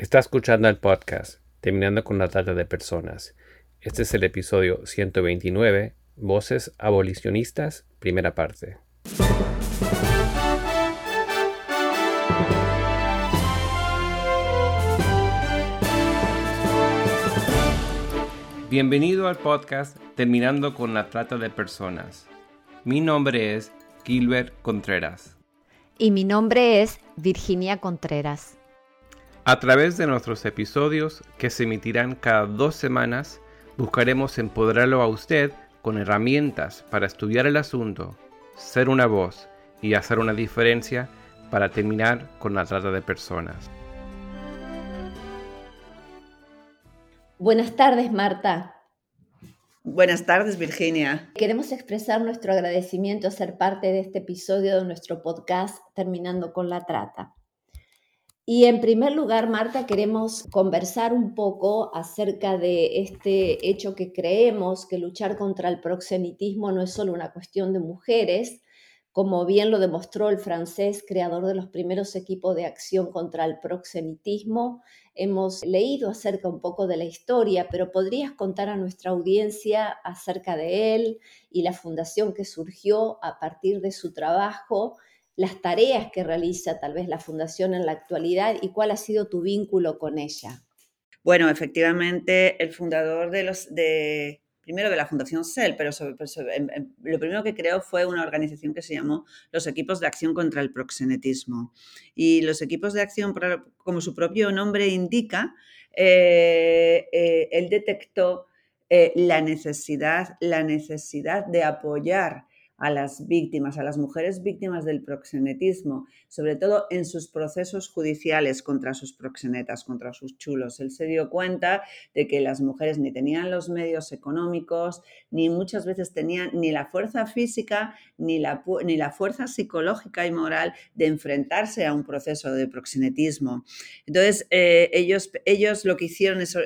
Está escuchando el podcast Terminando con la trata de personas. Este es el episodio 129, Voces abolicionistas, primera parte. Bienvenido al podcast Terminando con la trata de personas. Mi nombre es Gilbert Contreras. Y mi nombre es Virginia Contreras. A través de nuestros episodios, que se emitirán cada dos semanas, buscaremos empoderarlo a usted con herramientas para estudiar el asunto, ser una voz y hacer una diferencia para terminar con la trata de personas. Buenas tardes, Marta. Buenas tardes, Virginia. Queremos expresar nuestro agradecimiento a ser parte de este episodio de nuestro podcast Terminando con la Trata. Y en primer lugar, Marta, queremos conversar un poco acerca de este hecho que creemos que luchar contra el proxenitismo no es solo una cuestión de mujeres, como bien lo demostró el francés creador de los primeros equipos de acción contra el proxenitismo. Hemos leído acerca un poco de la historia, pero ¿podrías contar a nuestra audiencia acerca de él y la fundación que surgió a partir de su trabajo las tareas que realiza tal vez la Fundación en la actualidad y cuál ha sido tu vínculo con ella. Bueno, efectivamente, el fundador de los de primero de la Fundación CEL, pero lo primero que creó fue una organización que se llamó los Equipos de Acción contra el Proxenetismo. Y los equipos de acción, como su propio nombre indica, eh, eh, él detectó eh, la necesidad, la necesidad de apoyar a las víctimas, a las mujeres víctimas del proxenetismo, sobre todo en sus procesos judiciales contra sus proxenetas, contra sus chulos. Él se dio cuenta de que las mujeres ni tenían los medios económicos, ni muchas veces tenían ni la fuerza física, ni la, ni la fuerza psicológica y moral de enfrentarse a un proceso de proxenetismo. Entonces, eh, ellos, ellos lo que hicieron es,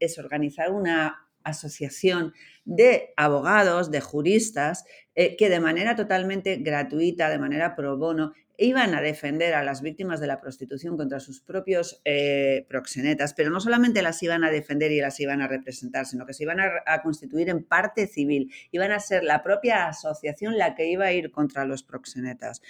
es organizar una asociación de abogados, de juristas, eh, que de manera totalmente gratuita, de manera pro bono, iban a defender a las víctimas de la prostitución contra sus propios eh, proxenetas, pero no solamente las iban a defender y las iban a representar, sino que se iban a, constituir en parte civil, iban a ser la propia asociación la que iba a ir contra los proxenetas,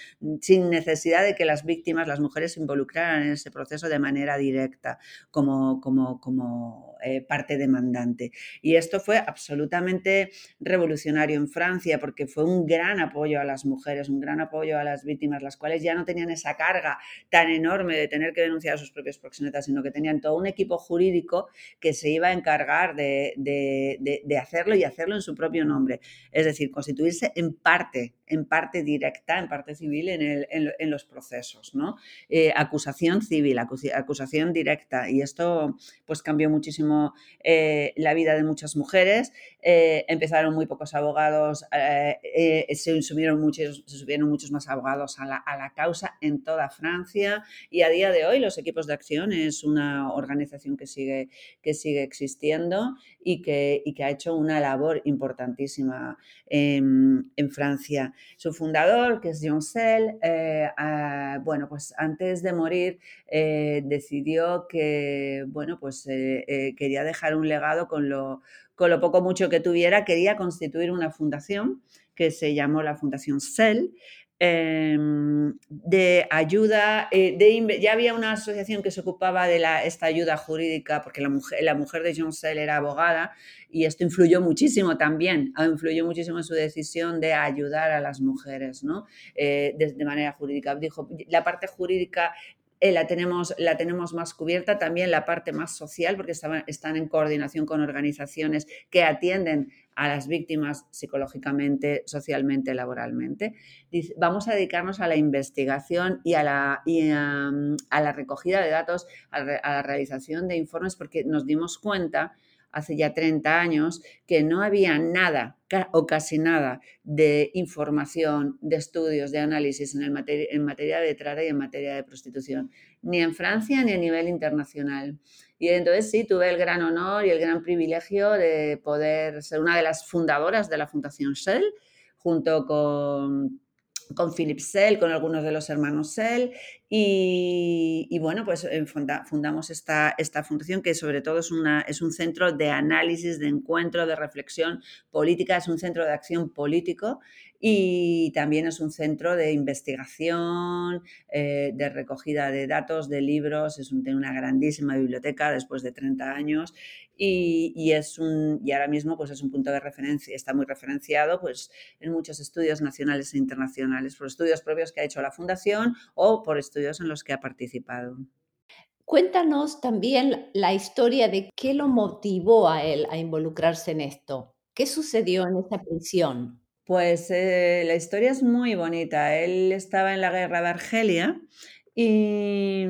sin necesidad de que las víctimas, las mujeres, se involucraran en ese proceso de manera directa como, como, como eh, parte demandante. Y esto fue absolutamente revolucionario en Francia porque fue un gran apoyo a las mujeres, un gran apoyo a las víctimas, las cuales ya no tenían esa carga tan enorme de tener que denunciar a sus propios proxenetas, sino que tenían todo un equipo jurídico que se iba a encargar de, hacerlo y hacerlo en su propio nombre. Es decir, constituirse en parte, en parte directa, en parte civil en, los procesos. Eh, acusación civil, acusación directa. Y esto pues cambió muchísimo eh, la vida de muchas mujeres. Eh, empezaron muy pocos abogados, se, subieron muchos, se subieron muchos más abogados a la, causa en toda Francia y a día de hoy los equipos de acción es una organización que sigue, que sigue existiendo y que, que ha hecho una labor importantísima en, Francia. Su fundador, que es John Sell, eh, ah, bueno, pues antes de morir eh, decidió que, bueno, pues eh, quería dejar un legado con lo, con lo poco mucho que tuviera, quería constituir una fundación que se llamó la Fundación Cell, Em, de ayuda, eh, de, ya había una asociación que se ocupaba de la, esta ayuda jurídica, porque la mujer, la mujer de John Sell era abogada, y esto influyó muchísimo también, ah, influyó muchísimo en su decisión de ayudar a las mujeres, ¿no? Eh, de, manera jurídica. Dijo, la parte jurídica eh, la, tenemos, la tenemos más cubierta, también la parte más social, porque están en coordinación con organizaciones que atienden a las víctimas psicológicamente, socialmente, laboralmente. Vamos a dedicarnos a la investigación y a la, a, la recogida de datos, a, la realización de informes, porque nos dimos cuenta hace ya 30 años que no había nada o casi nada de información, de estudios, de análisis en, el en materia de trata y en materia de prostitución, ni en Francia ni a nivel internacional. Y entonces sí, tuve el gran honor y el gran privilegio de poder ser una de las fundadoras de la Fundación Shell, junto con con Philip Sell, con algunos de los hermanos Sell, Y, bueno, pues eh, fundamos esta, esta, fundación que sobre todo es, una, es un centro de análisis, de encuentro, de reflexión política, es un centro de acción político y también es un centro de investigación, eh, de recogida de datos, de libros, es una grandísima biblioteca después de 30 años y, es un, y ahora mismo pues es un punto de referencia, está muy referenciado pues, en muchos estudios nacionales e internacionales, por estudios propios que ha hecho la Fundación o por estudios en los que ha participado. Cuéntanos también la historia de qué lo motivó a él a involucrarse en esto. ¿Qué sucedió en esa prisión? Pues eh, la historia es muy bonita. Él estaba en la guerra de Argelia y,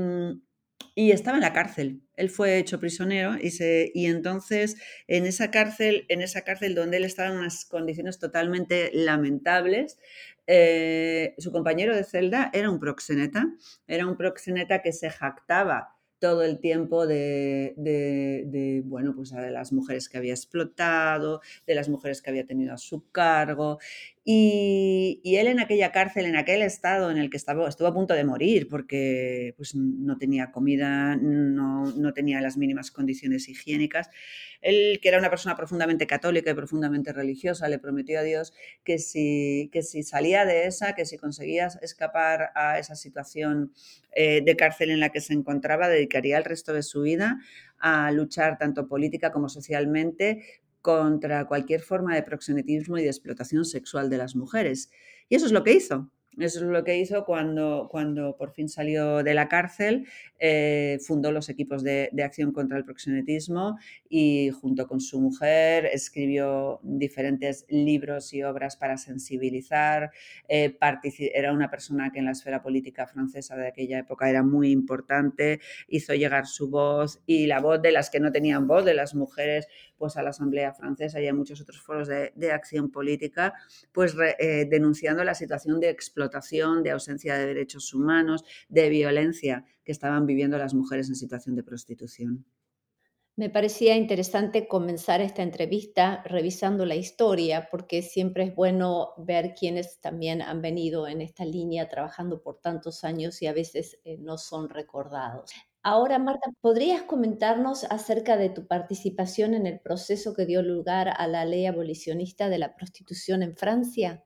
y estaba en la cárcel. Él fue hecho prisionero y, se, y entonces en esa cárcel, en esa cárcel donde él estaba en unas condiciones totalmente lamentables, eh, su compañero de celda era un proxeneta, era un proxeneta que se jactaba todo el tiempo de, de, bueno, pues de las mujeres que había explotado, de las mujeres que había tenido a su cargo. Y, él en aquella cárcel, en aquel estado en el que estaba, estuvo a punto de morir porque pues, no tenía comida, no, no tenía las mínimas condiciones higiénicas. Él, que era una persona profundamente católica y profundamente religiosa, le prometió a Dios que si, que si salía de esa, que si conseguía escapar a esa situación eh, de cárcel en la que se encontraba, dedicaría el resto de su vida a luchar tanto política como socialmente contra cualquier forma de proxenetismo y de explotación sexual de las mujeres. Y eso es lo que hizo. Eso es lo que hizo cuando, cuando por fin salió de la cárcel, eh, fundó los equipos de, acción contra el proxenetismo y junto con su mujer escribió diferentes libros y obras para sensibilizar. Eh, era una persona que en la esfera política francesa de aquella época era muy importante, hizo llegar su voz y la voz de las que no tenían voz, de las mujeres, pues a la Asamblea Francesa y a muchos otros foros de, acción política, pues eh, denunciando la situación de explotación, de ausencia de derechos humanos, de violencia que estaban viviendo las mujeres en situación de prostitución. Me parecía interesante comenzar esta entrevista revisando la historia, porque siempre es bueno ver quiénes también han venido en esta línea trabajando por tantos años y a veces eh, no son recordados. Ahora, Marta, ¿podrías comentarnos acerca de tu participación en el proceso que dio lugar a la ley abolicionista de la prostitución en Francia?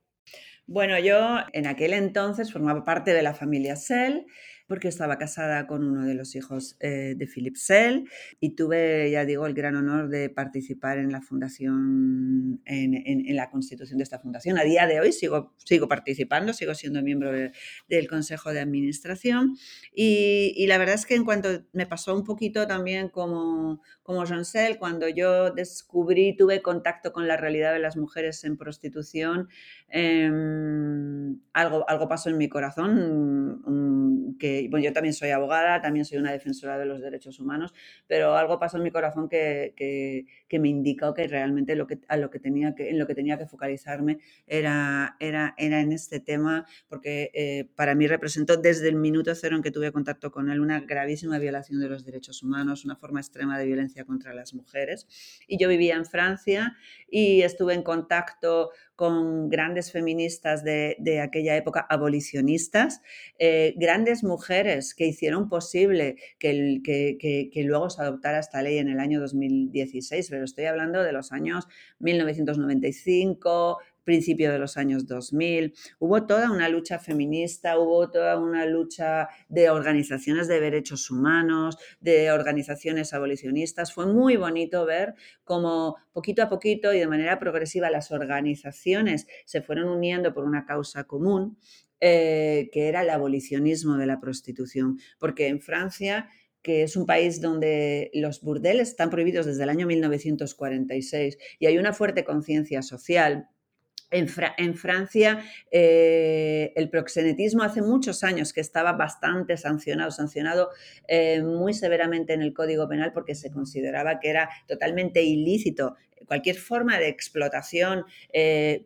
Bueno, yo en aquel entonces formaba parte de la familia Sell porque estaba casada con uno de los hijos eh, de Philip Sell y tuve, ya digo, el gran honor de participar en la fundación, en, la constitución de esta fundación. A día de hoy sigo, sigo participando, sigo siendo miembro del Consejo de Administración y, la verdad es que en cuanto me pasó un poquito también como, como Jean Sell, cuando yo descubrí, tuve contacto con la realidad de las mujeres en prostitución, em, algo, algo pasó en mi corazón que bueno, yo también soy abogada, también soy una defensora de los derechos humanos, pero algo pasó en mi corazón que, que, me indicó que realmente lo que, a lo que tenía que, en lo que tenía que focalizarme era, era, era en este tema, porque eh, para mí representó desde el minuto cero en que tuve contacto con él una gravísima violación de los derechos humanos, una forma extrema de violencia contra las mujeres. Y yo vivía en Francia y estuve en contacto con grandes feministas de, aquella época, abolicionistas, eh, grandes mujeres que hicieron posible que, que, luego se adoptara esta ley en el año 2016, pero estoy hablando de los años 1995, principio de los años 2000. Hubo toda una lucha feminista, hubo toda una lucha de organizaciones de derechos humanos, de organizaciones abolicionistas. Fue muy bonito ver cómo poquito a poquito y de manera progresiva las organizaciones se fueron uniendo por una causa común, eh, que era el abolicionismo de la prostitución. Porque en Francia que es un país donde los burdeles están prohibidos desde el año 1946 y hay una fuerte conciencia social en, Francia, eh, el proxenetismo hace muchos años que estaba bastante sancionado, sancionado eh, muy severamente en el Código Penal porque se consideraba que era totalmente ilícito cualquier forma de explotación eh,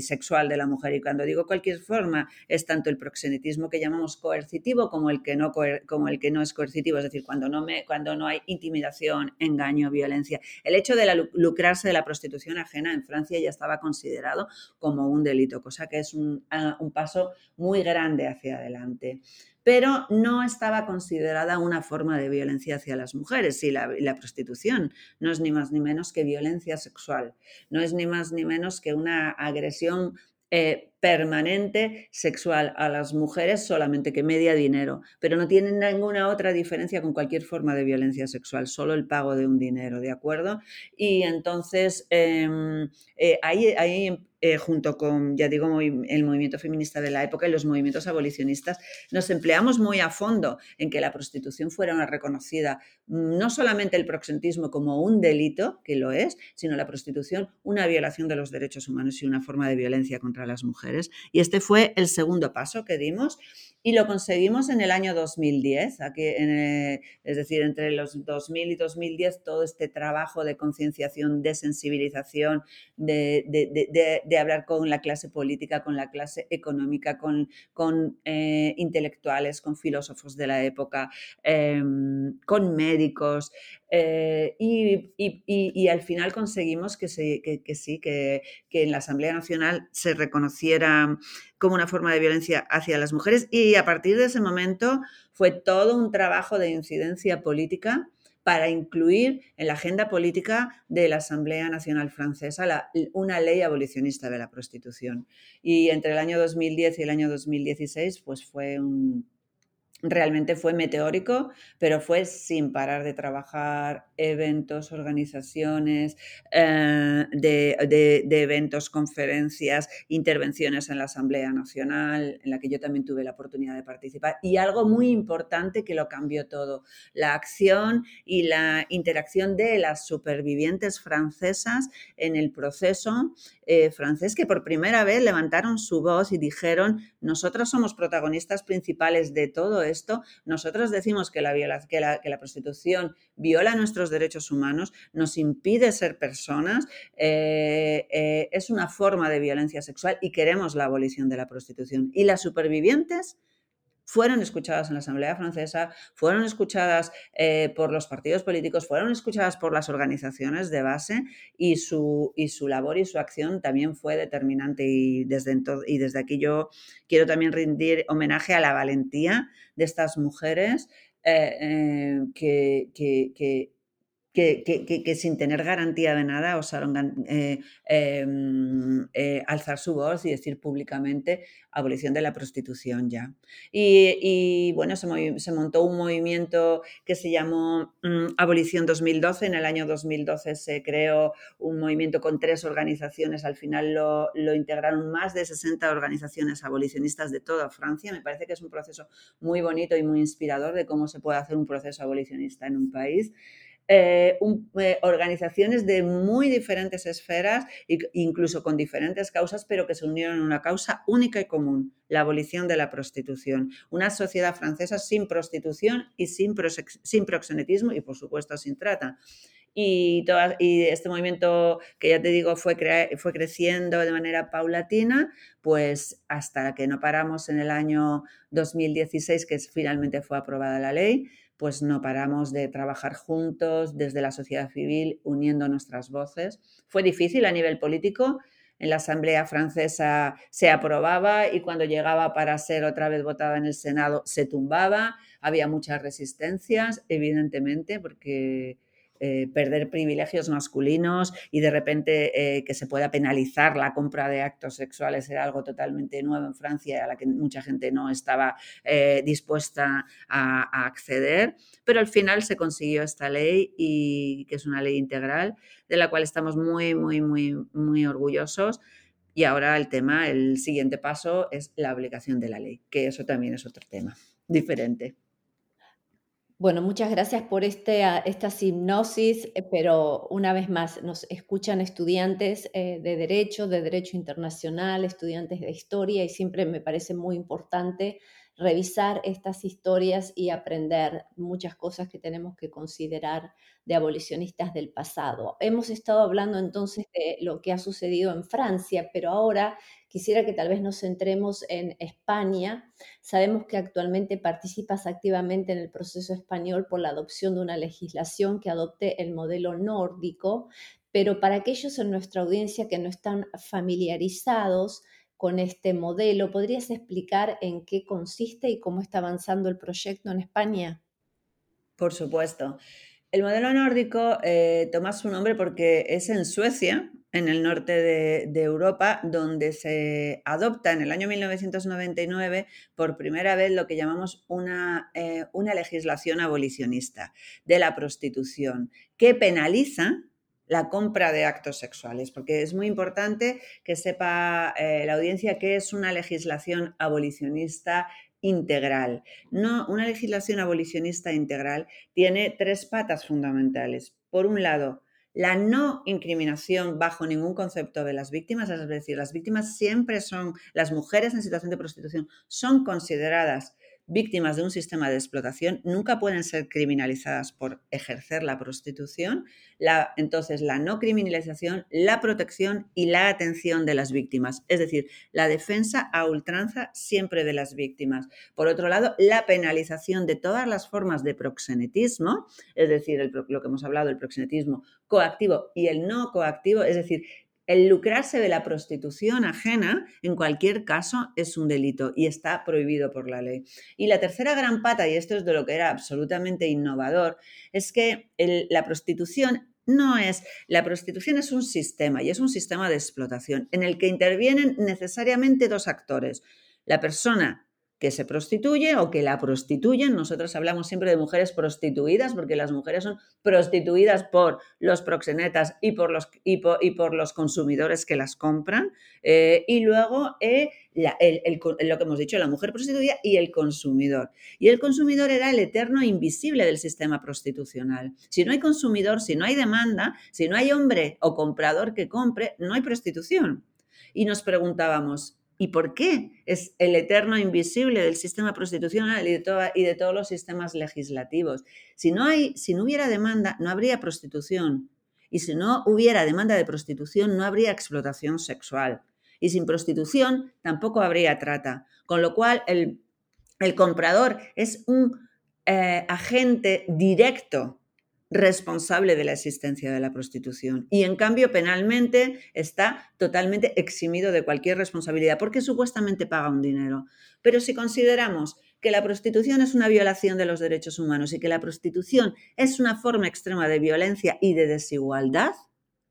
sexual de la mujer. Y cuando digo cualquier forma, es tanto el proxenetismo que llamamos coercitivo como el que no, como el que no es coercitivo, es decir, cuando no, me, cuando no hay intimidación, engaño, violencia. El hecho de lucrarse de la prostitución ajena en Francia ya estaba considerado como un delito, cosa que es un, un paso muy grande hacia adelante. Pero no estaba considerada una forma de violencia hacia las mujeres. Y la, prostitución no es ni más ni menos que violencia sexual, no es ni más ni menos que una agresión eh, permanente sexual a las mujeres solamente que media dinero, pero no tienen ninguna otra diferencia con cualquier forma de violencia sexual, solo el pago de un dinero, ¿de acuerdo? Y entonces em, eh, ahí, ahí eh, junto con, ya digo, el movimiento feminista de la época y los movimientos abolicionistas, nos empleamos muy a fondo en que la prostitución fuera una reconocida, no solamente el proxentismo como un delito, que lo es, sino la prostitución una violación de los derechos humanos y una forma de violencia contra las mujeres. Y este fue el segundo paso que dimos y lo conseguimos en el año 2010, aquí es decir, entre los 2000 y 2010, todo este trabajo de concienciación, de sensibilización, de, hablar con la clase política, con la clase económica, con, con eh, intelectuales, con filósofos de la época, em, con médicos, eh, y, al final conseguimos que, sí, que, en la Asamblea Nacional se reconociera como una forma de violencia hacia las mujeres y a partir de ese momento fue todo un trabajo de incidencia política para incluir en la agenda política de la Asamblea Nacional Francesa una ley abolicionista de la prostitución. Y entre el año 2010 y el año 2016 pues fue un, realmente fue meteórico, pero fue sin parar de trabajar eventos, organizaciones, eh, de, eventos, conferencias, intervenciones en la Asamblea Nacional, en la que yo también tuve la oportunidad de participar. Y algo muy importante que lo cambió todo, la acción y la interacción de las supervivientes francesas en el proceso eh, francés, que por primera vez levantaron su voz y dijeron, nosotros somos protagonistas principales de todo esto, nosotros decimos que la, que la, prostitución viola nuestros derechos humanos, nos impide ser personas, eh, eh, es una forma de violencia sexual y queremos la abolición de la prostitución. Y las supervivientes fueron escuchadas en la Asamblea Francesa, fueron escuchadas eh, por los partidos políticos, fueron escuchadas por las organizaciones de base y su, y su labor y su acción también fue determinante. Y desde, y desde aquí yo quiero también rendir homenaje a la valentía de estas mujeres eh, eh, que, que que, sin tener garantía de nada osaron eh, em, eh, alzar su voz y decir públicamente abolición de la prostitución ya. Y, bueno, se, montó un movimiento que se llamó mm, Abolición 2012. En el año 2012 se creó un movimiento con tres organizaciones. Al final lo, lo integraron más de 60 organizaciones abolicionistas de toda Francia. Me parece que es un proceso muy bonito y muy inspirador de cómo se puede hacer un proceso abolicionista en un país. Eh, eh, organizaciones de muy diferentes esferas, incluso con diferentes causas, pero que se unieron en una causa única y común, la abolición de la prostitución. Una sociedad francesa sin prostitución y sin, sin proxenetismo y, por supuesto, sin trata. Y, y, este movimiento que ya te digo fue, fue creciendo de manera paulatina, pues hasta que no paramos en el año 2016, que finalmente fue aprobada la ley, pues no paramos de trabajar juntos desde la sociedad civil, uniendo nuestras voces. Fue difícil a nivel político. En la Asamblea Francesa se aprobaba y cuando llegaba para ser otra vez votada en el Senado se tumbaba. Había muchas resistencias, evidentemente, porque eh, perder privilegios masculinos y de repente eh, que se pueda penalizar la compra de actos sexuales era algo totalmente nuevo en Francia a la que mucha gente no estaba eh, dispuesta a, acceder, pero al final se consiguió esta ley y que es una ley integral de la cual estamos muy, muy, muy, muy orgullosos. Y ahora el tema, el siguiente paso es la aplicación de la ley, que eso también es otro tema diferente. Bueno, muchas gracias por este, ah, esta hipnosis, eh, pero una vez más, nos escuchan estudiantes eh, de Derecho, de Derecho Internacional, estudiantes de Historia, y siempre me parece muy importante revisar estas historias y aprender muchas cosas que tenemos que considerar de abolicionistas del pasado. Hemos estado hablando entonces de lo que ha sucedido en Francia, pero ahora quisiera que tal vez nos centremos en España. Sabemos que actualmente participas activamente en el proceso español por la adopción de una legislación que adopte el modelo nórdico, pero para aquellos en nuestra audiencia que no están familiarizados, con este modelo. ¿Podrías explicar en qué consiste y cómo está avanzando el proyecto en España? Por supuesto. El modelo nórdico eh, toma su nombre porque es en Suecia, en el norte de, Europa, donde se adopta en el año 1999 por primera vez lo que llamamos una, eh, una legislación abolicionista de la prostitución, que penaliza la compra de actos sexuales, porque es muy importante que sepa eh, la audiencia que es una legislación abolicionista integral. No, una legislación abolicionista integral tiene tres patas fundamentales. Por un lado, la no incriminación bajo ningún concepto de las víctimas, es decir, las víctimas siempre son, las mujeres en situación de prostitución son consideradas víctimas de un sistema de explotación nunca pueden ser criminalizadas por ejercer la prostitución. Entonces, la no criminalización, la protección y la atención de las víctimas, es decir, la defensa a ultranza siempre de las víctimas. Por otro lado, la penalización de todas las formas de proxenetismo, es decir, lo que hemos hablado, el proxenetismo coactivo y el no coactivo, es decir, el lucrarse de la prostitución ajena, en cualquier caso, es un delito y está prohibido por la ley. Y la tercera gran pata, y esto es de lo que era absolutamente innovador, es que la prostitución no es, la prostitución es un sistema y es un sistema de explotación en el que intervienen necesariamente dos actores. La persona que se prostituye o que la prostituyen. Nosotros hablamos siempre de mujeres prostituidas porque las mujeres son prostituidas por los proxenetas y por los, y por, los consumidores que las compran. Eh, y luego eh, lo que hemos dicho, la mujer prostituida y el consumidor. Y el consumidor era el eterno invisible del sistema prostitucional. Si no hay consumidor, si no hay demanda, si no hay hombre o comprador que compre, no hay prostitución. Y nos preguntábamos, ¿Y por qué? Es el eterno invisible del sistema prostitucional y de, todos los sistemas legislativos. Si no, hay, si no hubiera demanda, no habría prostitución. Y si no hubiera demanda de prostitución, no habría explotación sexual. Y sin prostitución, tampoco habría trata. Con lo cual, el, comprador es un eh, agente directo responsable de la existencia de la prostitución y en cambio penalmente está totalmente eximido de cualquier responsabilidad porque supuestamente paga un dinero. Pero si consideramos que la prostitución es una violación de los derechos humanos y que la prostitución es una forma extrema de violencia y de desigualdad,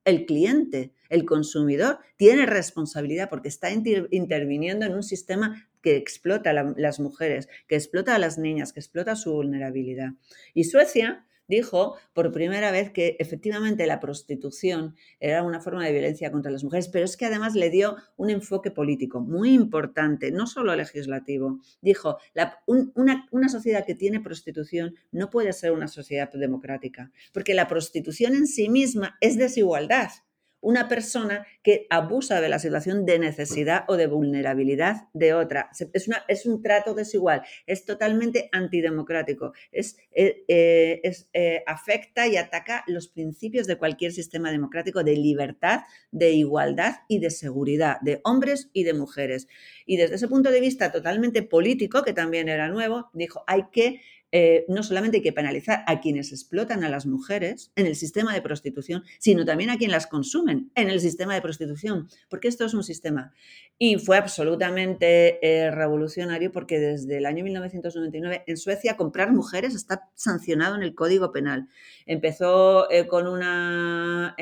el cliente, el consumidor, tiene responsabilidad porque está interviniendo en un sistema que explota a las mujeres, que explota a las niñas, que explota su vulnerabilidad. Y Suecia dijo por primera vez que efectivamente la prostitución era una forma de violencia contra las mujeres, pero es que además le dio un enfoque político muy importante, no solo legislativo. Dijo, una, una sociedad que tiene prostitución no puede ser una sociedad democrática, porque la prostitución en sí misma es desigualdad una persona que abusa de la situación de necesidad o de vulnerabilidad de otra. Es, es un trato desigual, es totalmente antidemocrático, es, eh, eh, eh, afecta y ataca los principios de cualquier sistema democrático de libertad, de igualdad y de seguridad, de hombres y de mujeres. Y desde ese punto de vista totalmente político, que también era nuevo, dijo, hay que eh, no solamente hay que penalizar a quienes explotan a las mujeres en el sistema de prostitución, sino también a quienes las consumen en el sistema de prostitución, porque esto es un sistema. Y fue absolutamente eh, revolucionario porque desde el año 1999 en Suecia comprar mujeres está sancionado en el Código Penal. Empezó eh, con, una,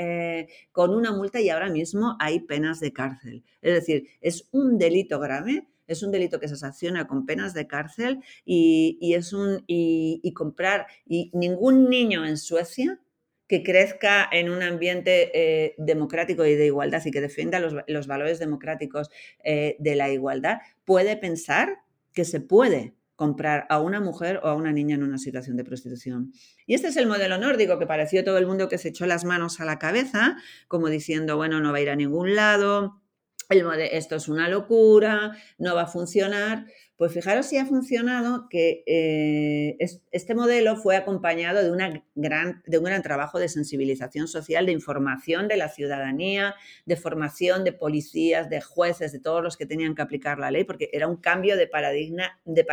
con una multa y ahora mismo hay penas de cárcel. Es decir, es un delito grave es un delito que se sanciona con penas de cárcel y, es un y, comprar y ningún niño en Suecia que crezca en un ambiente eh, democrático y de igualdad y que defienda los, valores democráticos eh, de la igualdad puede pensar que se puede comprar a una mujer o a una niña en una situación de prostitución. Y este es el modelo nórdico que pareció todo el mundo que se echó las manos a la cabeza, como diciendo, bueno, no va a ir a ningún lado, esto es una locura, no va a funcionar. Pues fijaros si ha funcionado que eh, este modelo fue acompañado de, una gran, de un gran trabajo de sensibilización social, de información de la ciudadanía, de formación de policías, de jueces, de todos los que tenían que aplicar la ley, porque era un cambio de paradigma, de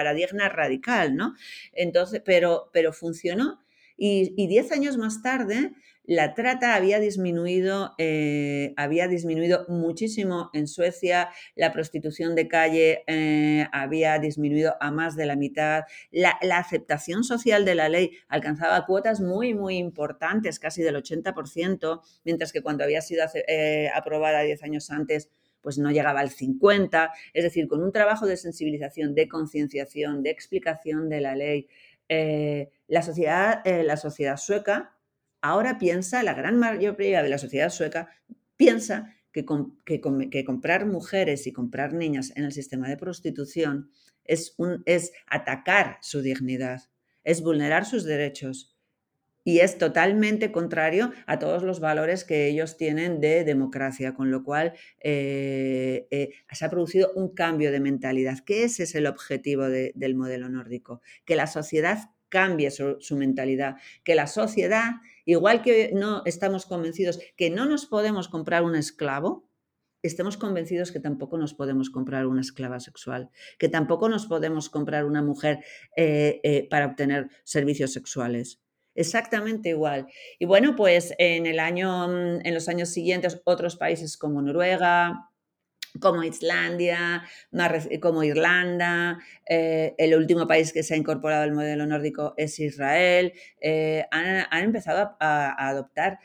radical, ¿no? Entonces, pero, pero funcionó Y, diez años más tarde, la trata había disminuido, eh, había disminuido muchísimo en Suecia, la prostitución de calle eh, había disminuido a más de la mitad, la, aceptación social de la ley alcanzaba cuotas muy, muy importantes, casi del 80%, mientras que cuando había sido eh, aprobada diez años antes, pues no llegaba al 50, es decir, con un trabajo de sensibilización, de concienciación, de explicación de la ley, la sociedad sueca ahora piensa, la gran mayoría de la sociedad sueca piensa que, comprar mujeres y comprar niñas en el sistema de prostitución es, atacar su dignidad, es vulnerar sus derechos y es totalmente contrario a todos los valores que ellos tienen de democracia, con lo cual eh, eh, se ha producido un cambio de mentalidad, que ese es el objetivo del modelo nórdico, que la sociedad cambie su, mentalidad, que la sociedad, igual que no estamos convencidos que no nos podemos comprar un esclavo, estemos convencidos que tampoco nos podemos comprar una esclava sexual, que tampoco nos podemos comprar una mujer eh, eh, para obtener servicios sexuales. Exactamente igual. Y bueno, pues en el año, en los años siguientes, otros países como Noruega, como Islandia, como Irlanda, eh, el último país que se ha incorporado al modelo nórdico es Israel, eh, han, empezado a, adoptar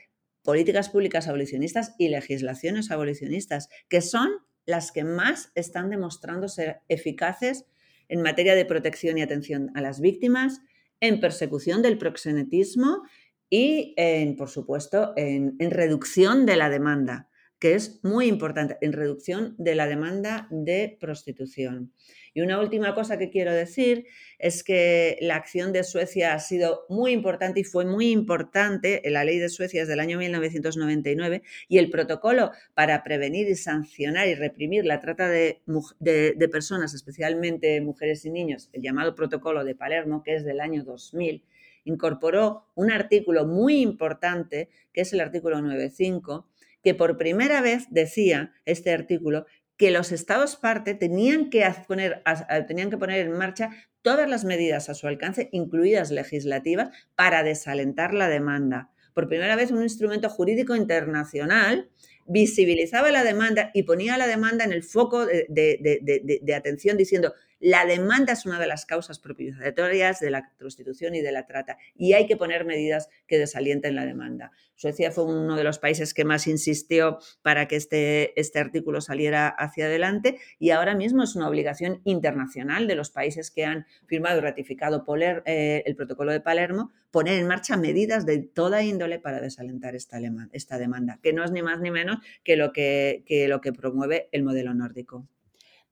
políticas públicas abolicionistas y legislaciones abolicionistas, que son las que más están demostrando ser eficaces en materia de protección y atención a las víctimas, en persecución del proxenetismo y, por supuesto, en reducción de la demanda que es muy importante en reducción de la demanda de prostitución. Y una última cosa que quiero decir es que la acción de Suecia ha sido muy importante y fue muy importante. La ley de Suecia es del año 1999 y el protocolo para prevenir y sancionar y reprimir la trata de, de personas, especialmente mujeres y niños, el llamado protocolo de Palermo, que es del año 2000, incorporó un artículo muy importante, que es el artículo 9.5, que por primera vez decía este artículo que los estados parte tenían que, poner, tenían que poner en marcha todas las medidas a su alcance, incluidas legislativas, para desalentar la demanda. Por primera vez un instrumento jurídico internacional visibilizaba la demanda y ponía la demanda en el foco de atención diciendo la demanda es una de las causas propiciatorias de la prostitución y de la trata y hay que poner medidas que desalienten la demanda. Suecia fue uno de los países que más insistió para que este, este artículo saliera hacia adelante y ahora mismo es una obligación internacional de los países que han firmado y ratificado eh, el protocolo de Palermo poner en marcha medidas de toda índole para desalentar esta, demanda, que no es ni más ni menos que lo que lo que promueve el modelo nórdico.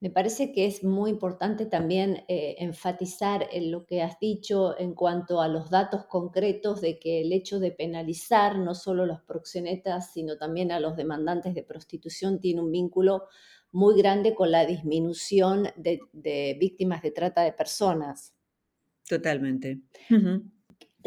Me parece que es muy importante también eh, enfatizar en lo que has dicho en cuanto a los datos concretos de que el hecho de penalizar no solo a los proxenetas, sino también a los demandantes de prostitución tiene un vínculo muy grande con la disminución de, víctimas de trata de personas. Totalmente.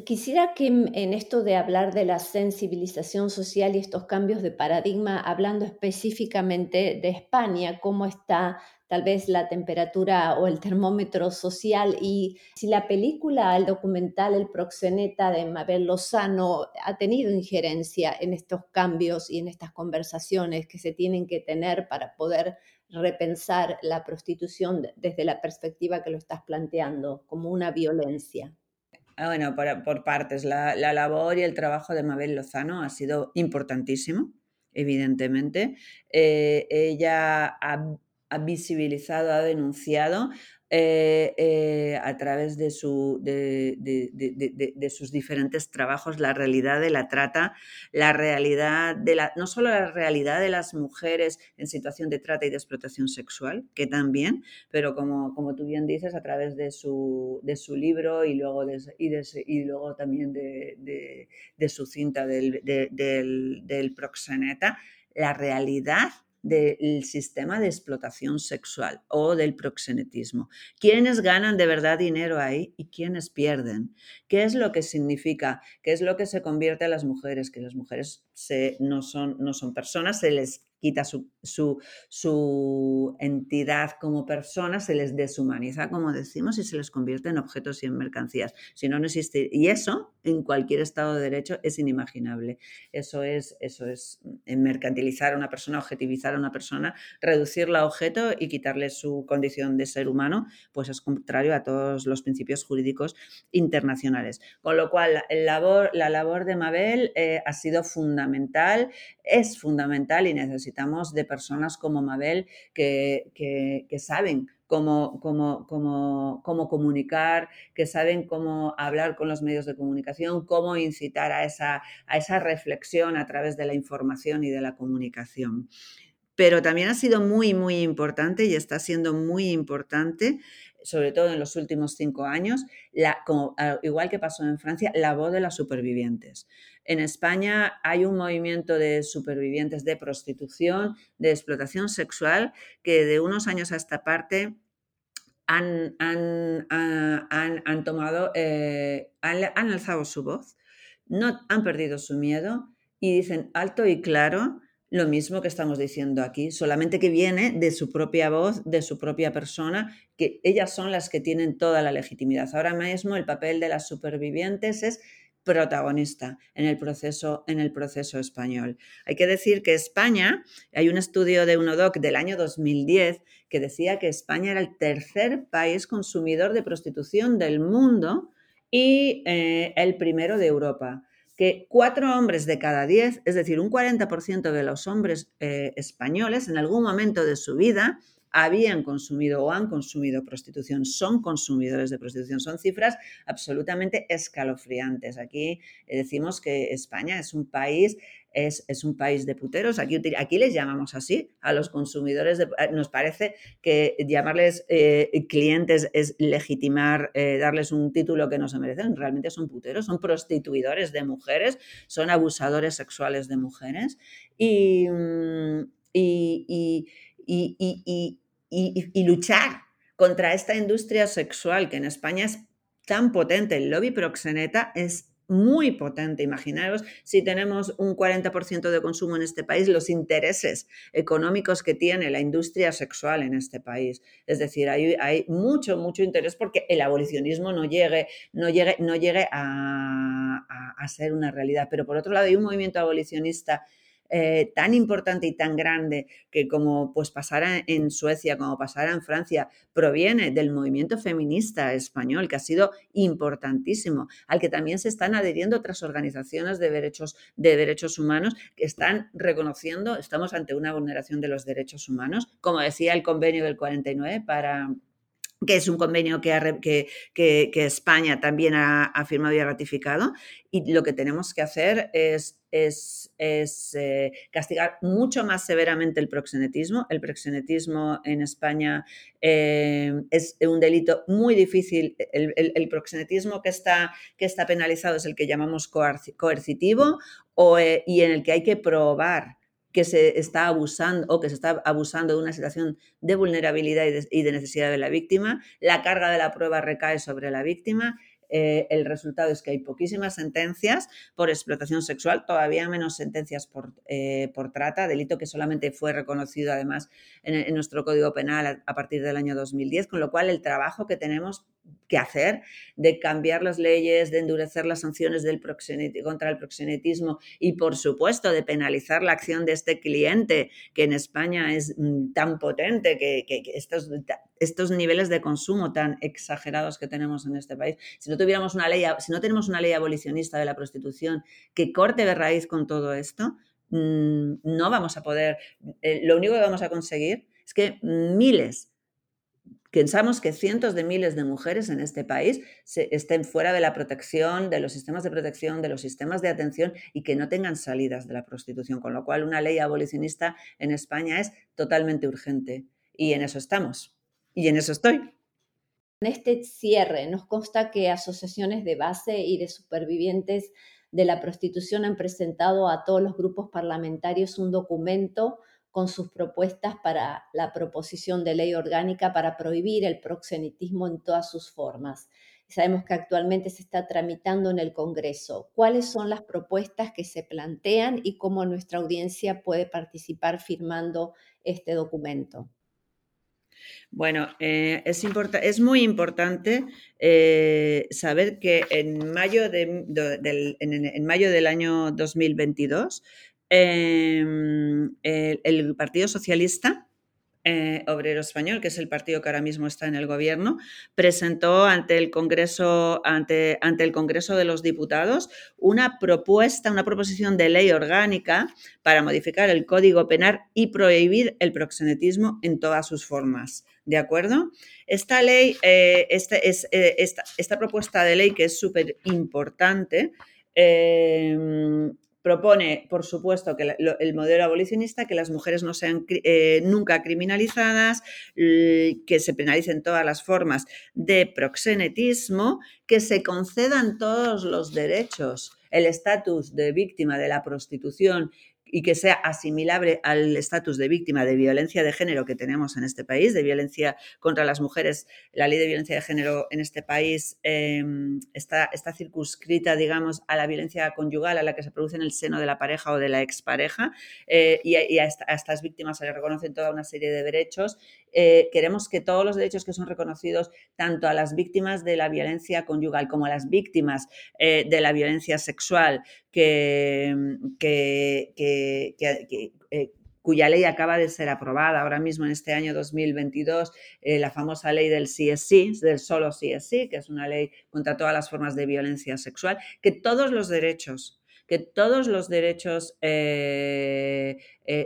Quisiera que en esto de hablar de la sensibilización social y estos cambios de paradigma, hablando específicamente de España, cómo está tal vez la temperatura o el termómetro social y si la película, el documental El proxeneta de Mabel Lozano ha tenido injerencia en estos cambios y en estas conversaciones que se tienen que tener para poder repensar la prostitución desde la perspectiva que lo estás planteando, como una violencia. Ah, bueno, por, partes, la, labor y el trabajo de Mabel Lozano ha sido importantísimo, evidentemente. Eh, ella ha ha visibilizado, ha denunciado eh, eh, a través de, su, de, sus diferentes trabajos la realidad de la trata, la realidad de la, no solo la realidad de las mujeres en situación de trata y de explotación sexual, que también, pero como, como tú bien dices, a través de su, de su libro y luego, y, y luego también de, su cinta del, del proxeneta, la realidad del sistema de explotación sexual o del proxenetismo. ¿Quiénes ganan de verdad dinero ahí y quiénes pierden? ¿Qué es lo que significa? ¿Qué es lo que se convierte a las mujeres? Que las mujeres no, son, no son personas, se les quita su, su, entidad como persona, se les deshumaniza, como decimos, y se les convierte en objetos y en mercancías. Si no, no existe. Y eso, en cualquier Estado de Derecho, es inimaginable. Eso es, eso es mercantilizar a una persona, objetivizar a una persona, reducirla a objeto y quitarle su condición de ser humano, pues es contrario a todos los principios jurídicos internacionales. Con lo cual, la labor, la labor de Mabel eh, ha sido fundamental, es fundamental y necesitamos de personas como Mabel que, que, saben Cómo, cómo, cómo, cómo, comunicar, que saben cómo hablar con los medios de comunicación, cómo incitar a esa, a esa reflexión a través de la información y de la comunicación. Pero también ha sido muy, muy importante y está siendo muy importante sobre todo en los últimos cinco años, la, igual que pasó en Francia, la voz de las supervivientes. En España hay un movimiento de supervivientes de prostitución, de explotación sexual, que de unos años a esta parte han, han, tomado, eh, han, han alzado su voz, no han perdido su miedo y dicen alto y claro lo mismo que estamos diciendo aquí, solamente que viene de su propia voz, de su propia persona, que ellas son las que tienen toda la legitimidad. Ahora mismo el papel de las supervivientes es protagonista en el proceso, en el proceso español. Hay que decir que España, hay un estudio de UNODOC del año 2010 que decía que España era el tercer país consumidor de prostitución del mundo y eh, el primero de Europa que cuatro hombres de cada diez, es decir, un 40% de los hombres eh, españoles en algún momento de su vida habían consumido o han consumido prostitución, son consumidores de prostitución. Son cifras absolutamente escalofriantes. Aquí eh, decimos que España es un país es, un país de puteros. Aquí, aquí les llamamos así a los consumidores. De, eh, nos parece que llamarles eh, clientes es legitimar, darles un título que no se merecen. Realmente son puteros, son prostituidores de mujeres, son abusadores sexuales de mujeres. Y, mm, y, y luchar contra esta industria sexual que en España es tan potente, el lobby proxeneta es muy potente. Imaginaros si tenemos un 40% de consumo en este país, los intereses económicos que tiene la industria sexual en este país. Es decir, hay, hay mucho, mucho interés porque el abolicionismo no llegue, no llegue, no llegue a, a ser una realidad. Pero por otro lado, hay un movimiento abolicionista eh, tan importante y tan grande que como pues pasara en Suecia, como pasara en Francia, proviene del movimiento feminista español, que ha sido importantísimo, al que también se están adheriendo otras organizaciones de derechos, de derechos humanos que están reconociendo, estamos ante una vulneración de los derechos humanos, como decía el convenio del 49 para que es un convenio que, España también ha, firmado y ha ratificado. Y lo que tenemos que hacer es, eh, castigar mucho más severamente el proxenetismo. El proxenetismo en España eh, es un delito muy difícil. El, proxenetismo que está, penalizado es el que llamamos coercitivo eh, y en el que hay que probar que se está abusando o que se está abusando de una situación de vulnerabilidad y de, necesidad de la víctima, la carga de la prueba recae sobre la víctima. Eh, el resultado es que hay poquísimas sentencias por explotación sexual, todavía menos sentencias por, eh, por trata, delito que solamente fue reconocido además en, nuestro Código Penal a, partir del año 2010, con lo cual el trabajo que tenemos que hacer, de cambiar las leyes, de endurecer las sanciones del contra el proxenetismo y, por supuesto, de penalizar la acción de este cliente, que en España es mm, tan potente, que, estos, estos, niveles de consumo tan exagerados que tenemos en este país. Si no tuviéramos una ley, si no tenemos una ley abolicionista de la prostitución que corte de raíz con todo esto, mm, no vamos a poder, eh, lo único que vamos a conseguir es que miles Pensamos que cientos de miles de mujeres en este país estén fuera de la protección, de los sistemas de protección, de los sistemas de atención y que no tengan salidas de la prostitución, con lo cual una ley abolicionista en España es totalmente urgente. Y en eso estamos. Y en eso estoy. En este cierre nos consta que asociaciones de base y de supervivientes de la prostitución han presentado a todos los grupos parlamentarios un documento con sus propuestas para la proposición de ley orgánica para prohibir el proxenetismo en todas sus formas. Sabemos que actualmente se está tramitando en el Congreso. ¿Cuáles son las propuestas que se plantean y cómo nuestra audiencia puede participar firmando este documento? Bueno, eh, es, es, muy importante eh, saber que en mayo, del, en, mayo del año 2022 em, el, Partido Socialista eh, Obrero Español, que es el partido que ahora mismo está en el gobierno, presentó ante el Congreso, ante, el Congreso de los Diputados una propuesta, una proposición de ley orgánica para modificar el Código Penal y prohibir el proxenetismo en todas sus formas. ¿De acuerdo? Esta ley, eh, este es, eh, esta, esta, propuesta de ley que es súper importante, propone, por supuesto, que el modelo abolicionista, que las mujeres no sean eh, nunca criminalizadas, que se penalicen todas las formas de proxenetismo, que se concedan todos los derechos, el estatus de víctima de la prostitución y que sea asimilable al estatus de víctima de violencia de género que tenemos en este país, de violencia contra las mujeres. La ley de violencia de género en este país em, está, está, circunscrita, digamos, a la violencia conyugal, a la que se produce en el seno de la pareja o de la expareja, eh, y, a, estas víctimas se les reconocen toda una serie de derechos. Eh, queremos que todos los derechos que son reconocidos tanto a las víctimas de la violencia conyugal como a las víctimas eh, de la violencia sexual, que, que, eh, cuya ley acaba de ser aprobada ahora mismo en este año 2022, eh, la famosa ley del CSC, del solo CSC, que es una ley contra todas las formas de violencia sexual, que todos los derechos, que todos los derechos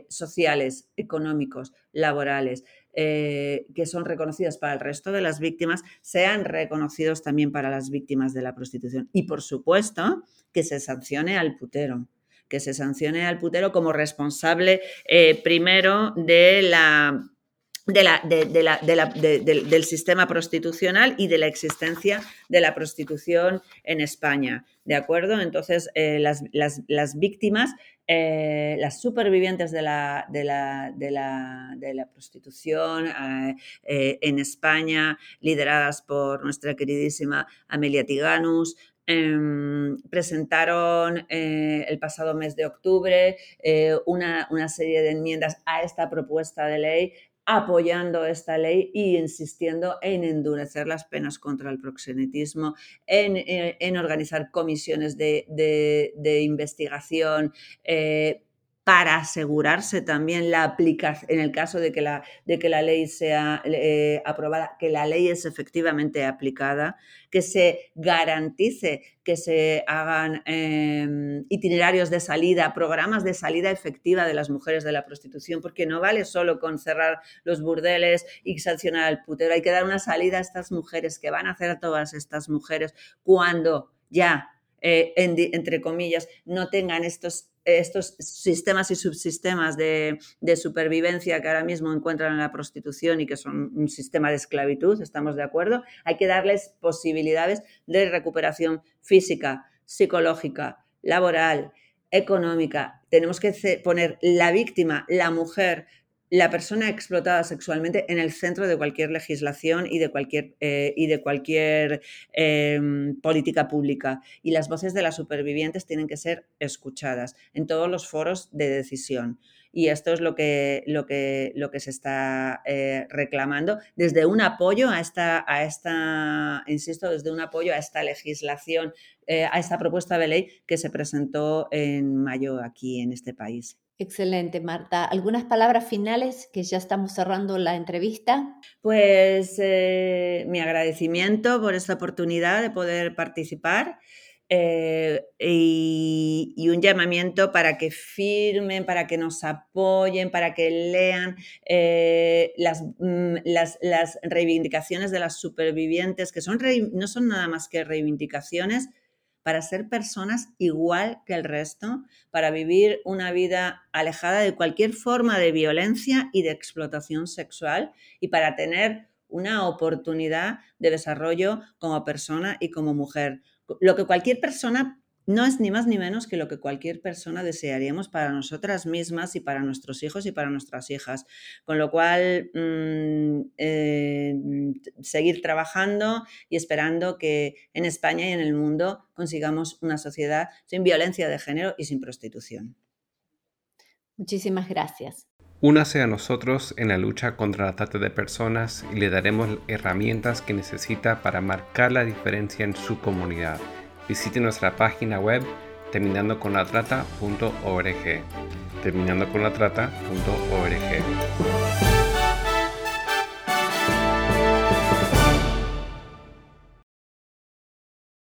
sociales, económicos, laborales, que son reconocidos para el resto de las víctimas, sean reconocidos también para las víctimas de la prostitución. Y por supuesto, que se sancione al putero que se sancione al putero como responsable eh, primero de la del sistema prostitucional y de la existencia de la prostitución en España. ¿De acuerdo? Entonces, eh, las, víctimas, eh, las supervivientes de la, de la prostitución en España, lideradas por nuestra queridísima Amelia Tiganus, Em, presentaron eh, el pasado mes de octubre eh, una, serie de enmiendas a esta propuesta de ley apoyando esta ley y insistiendo en endurecer las penas contra el proxenetismo, en, eh, organizar comisiones de, investigación para asegurarse también la aplicación, en el caso de que la, de que la ley sea eh, aprobada, que la ley es efectivamente aplicada, que se garantice que se hagan em, itinerarios de salida, programas de salida efectiva de las mujeres de la prostitución, porque no vale solo con cerrar los burdeles y sancionar al putero, hay que dar una salida a estas mujeres que van a hacer a todas estas mujeres cuando ya eh, entre comillas, no tengan estos estos sistemas y subsistemas de, supervivencia que ahora mismo encuentran en la prostitución y que son un sistema de esclavitud, ¿estamos de acuerdo? Hay que darles posibilidades de recuperación física, psicológica, laboral, económica. Tenemos que poner la víctima, la mujer, la persona explotada sexualmente en el centro de cualquier legislación y de cualquier, eh, y de cualquier em, política pública. Y las voces de las supervivientes tienen que ser escuchadas en todos los foros de decisión. Y esto es lo que, lo que, lo que se está eh, reclamando desde un apoyo a esta, a esta, insisto, desde un apoyo a esta legislación, eh, a esta propuesta de ley que se presentó en mayo aquí en este país. Excelente, Marta. ¿Algunas palabras finales que ya estamos cerrando la entrevista? Pues eh, mi agradecimiento por esta oportunidad de poder participar eh, y, un llamamiento para que firmen, para que nos apoyen, para que lean eh, mm, las, las, reivindicaciones de las supervivientes, que son, no son nada más que reivindicaciones para ser personas igual que el resto, para vivir una vida alejada de cualquier forma de violencia y de explotación sexual y para tener una oportunidad de desarrollo como persona y como mujer. Lo que cualquier persona no es ni más ni menos que lo que cualquier persona desearíamos para nosotras mismas y para nuestros hijos y para nuestras hijas. Con lo cual, mm, eh, seguir trabajando y esperando que en España y en el mundo consigamos una sociedad sin violencia de género y sin prostitución. Muchísimas gracias. Únase a nosotros en la lucha contra la trata de personas y le daremos herramientas que necesita para marcar la diferencia en su comunidad visite nuestra página web terminando con la trata.org. Terminando con la trata.org.